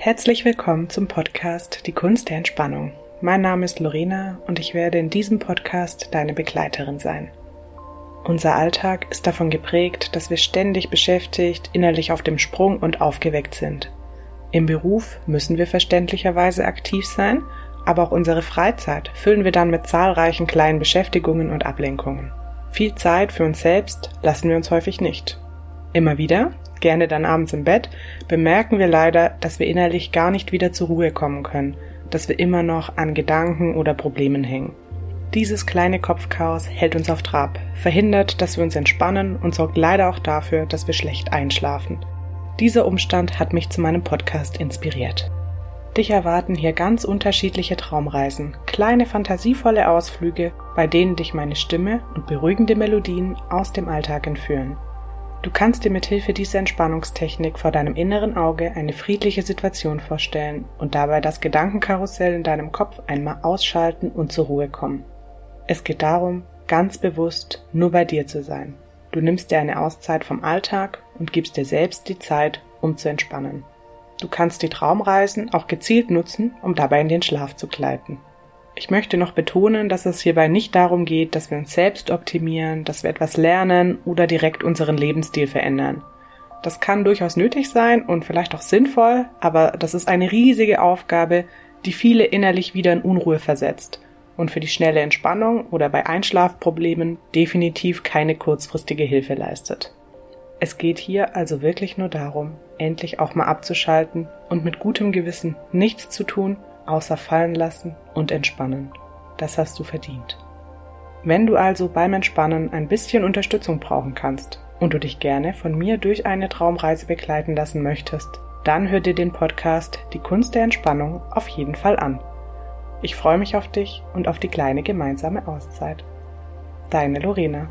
Herzlich willkommen zum Podcast Die Kunst der Entspannung. Mein Name ist Lorena und ich werde in diesem Podcast deine Begleiterin sein. Unser Alltag ist davon geprägt, dass wir ständig beschäftigt, innerlich auf dem Sprung und aufgeweckt sind. Im Beruf müssen wir verständlicherweise aktiv sein, aber auch unsere Freizeit füllen wir dann mit zahlreichen kleinen Beschäftigungen und Ablenkungen. Viel Zeit für uns selbst lassen wir uns häufig nicht. Immer wieder, gerne dann abends im Bett, bemerken wir leider, dass wir innerlich gar nicht wieder zur Ruhe kommen können, dass wir immer noch an Gedanken oder Problemen hängen. Dieses kleine Kopfchaos hält uns auf Trab, verhindert, dass wir uns entspannen und sorgt leider auch dafür, dass wir schlecht einschlafen. Dieser Umstand hat mich zu meinem Podcast inspiriert. Dich erwarten hier ganz unterschiedliche Traumreisen, kleine fantasievolle Ausflüge, bei denen dich meine Stimme und beruhigende Melodien aus dem Alltag entführen. Du kannst dir mit Hilfe dieser Entspannungstechnik vor deinem inneren Auge eine friedliche Situation vorstellen und dabei das Gedankenkarussell in deinem Kopf einmal ausschalten und zur Ruhe kommen. Es geht darum, ganz bewusst nur bei dir zu sein. Du nimmst dir eine Auszeit vom Alltag und gibst dir selbst die Zeit, um zu entspannen. Du kannst die Traumreisen auch gezielt nutzen, um dabei in den Schlaf zu gleiten. Ich möchte noch betonen, dass es hierbei nicht darum geht, dass wir uns selbst optimieren, dass wir etwas lernen oder direkt unseren Lebensstil verändern. Das kann durchaus nötig sein und vielleicht auch sinnvoll, aber das ist eine riesige Aufgabe, die viele innerlich wieder in Unruhe versetzt und für die schnelle Entspannung oder bei Einschlafproblemen definitiv keine kurzfristige Hilfe leistet. Es geht hier also wirklich nur darum, endlich auch mal abzuschalten und mit gutem Gewissen nichts zu tun, außer fallen lassen und entspannen. Das hast du verdient. Wenn du also beim Entspannen ein bisschen Unterstützung brauchen kannst und du dich gerne von mir durch eine Traumreise begleiten lassen möchtest, dann hör dir den Podcast Die Kunst der Entspannung auf jeden Fall an. Ich freue mich auf dich und auf die kleine gemeinsame Auszeit. Deine Lorena.